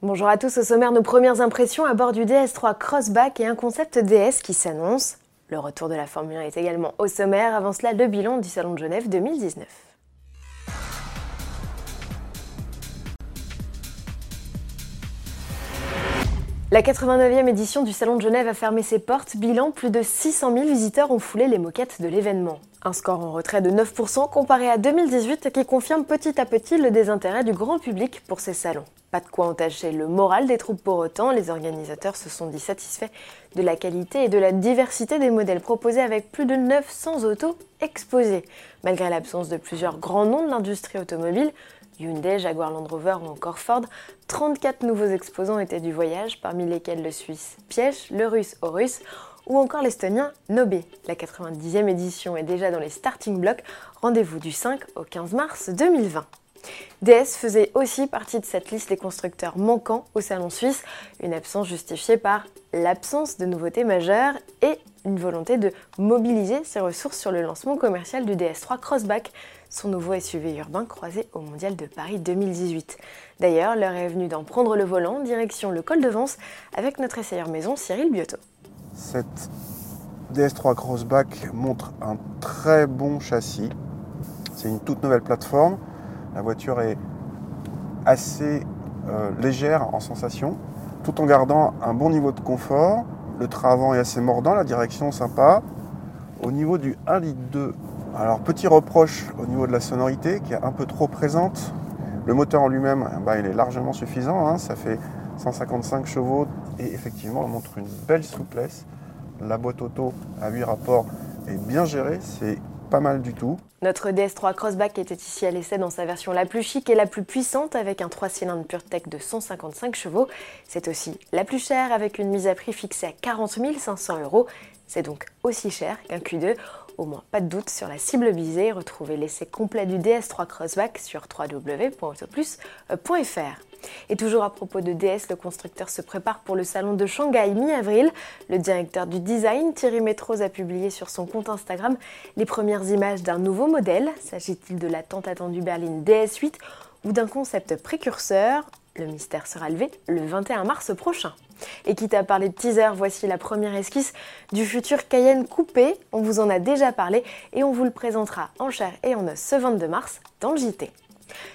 Bonjour à tous, au sommaire nos premières impressions à bord du DS3 Crossback et un concept DS qui s'annonce. Le retour de la Formule 1 est également au sommaire, avant cela le bilan du Salon de Genève 2019. La 89e édition du Salon de Genève a fermé ses portes. Bilan, plus de 600 000 visiteurs ont foulé les moquettes de l'événement. Un score en retrait de 9% comparé à 2018 qui confirme petit à petit le désintérêt du grand public pour ces salons. Pas de quoi entacher le moral des troupes pour autant, les organisateurs se sont dit satisfaits de la qualité et de la diversité des modèles proposés avec plus de 900 autos exposées. Malgré l'absence de plusieurs grands noms de l'industrie automobile, Hyundai, Jaguar Land Rover ou encore Ford, 34 nouveaux exposants étaient du voyage, parmi lesquels le Suisse Piège, le Russe Horus ou encore l'Estonien Nobé. La 90e édition est déjà dans les starting blocks. Rendez-vous du 5 au 15 mars 2020. DS faisait aussi partie de cette liste des constructeurs manquants au Salon suisse, une absence justifiée par l'absence de nouveautés majeures et une volonté de mobiliser ses ressources sur le lancement commercial du DS3 Crossback, son nouveau SUV urbain croisé au Mondial de Paris 2018. D'ailleurs, l'heure est venue d'en prendre le volant, direction le col de Vence, avec notre essayeur maison Cyril Biotto. Cette DS3 Crossback montre un très bon châssis. C'est une toute nouvelle plateforme. La voiture est assez euh, légère en sensation, tout en gardant un bon niveau de confort. Le train avant est assez mordant, la direction sympa. Au niveau du 1 litre 2, alors petit reproche au niveau de la sonorité qui est un peu trop présente. Le moteur en lui-même, eh ben, il est largement suffisant, hein. ça fait 155 chevaux et effectivement on montre une belle souplesse. La boîte auto à 8 rapports est bien gérée, c'est pas mal du tout. Notre DS3 Crossback était ici à l'essai dans sa version la plus chic et la plus puissante avec un 3 cylindres PureTech de 155 chevaux. C'est aussi la plus chère avec une mise à prix fixée à 40 500 euros. C'est donc aussi cher qu'un Q2. Au moins pas de doute sur la cible visée. Retrouvez l'essai complet du DS3 Crossback sur www.autoplus.fr. Et toujours à propos de DS, le constructeur se prépare pour le salon de Shanghai mi-avril. Le directeur du design, Thierry Metros, a publié sur son compte Instagram les premières images d'un nouveau modèle. S'agit-il de la tant attendue berline DS8 ou d'un concept précurseur? Le mystère sera levé le 21 mars prochain. Et quitte à parler de teaser, voici la première esquisse du futur Cayenne coupé. On vous en a déjà parlé et on vous le présentera en chair et en os ce 22 mars dans le JT.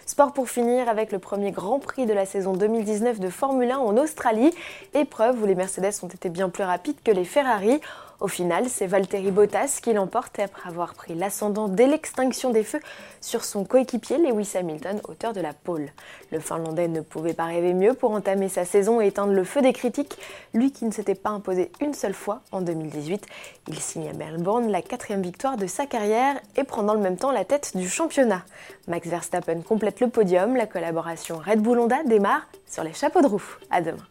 Sport pour finir avec le premier Grand Prix de la saison 2019 de Formule 1 en Australie, épreuve où les Mercedes ont été bien plus rapides que les Ferrari. Au final, c'est Valtteri Bottas qui l'emporte après avoir pris l'ascendant dès l'extinction des feux sur son coéquipier Lewis Hamilton, auteur de la pole. Le Finlandais ne pouvait pas rêver mieux pour entamer sa saison et éteindre le feu des critiques, lui qui ne s'était pas imposé une seule fois en 2018. Il signe à Melbourne la quatrième victoire de sa carrière et prend dans le même temps la tête du championnat. Max Verstappen complète le podium, la collaboration Red Bull Honda démarre sur les chapeaux de roue. À demain.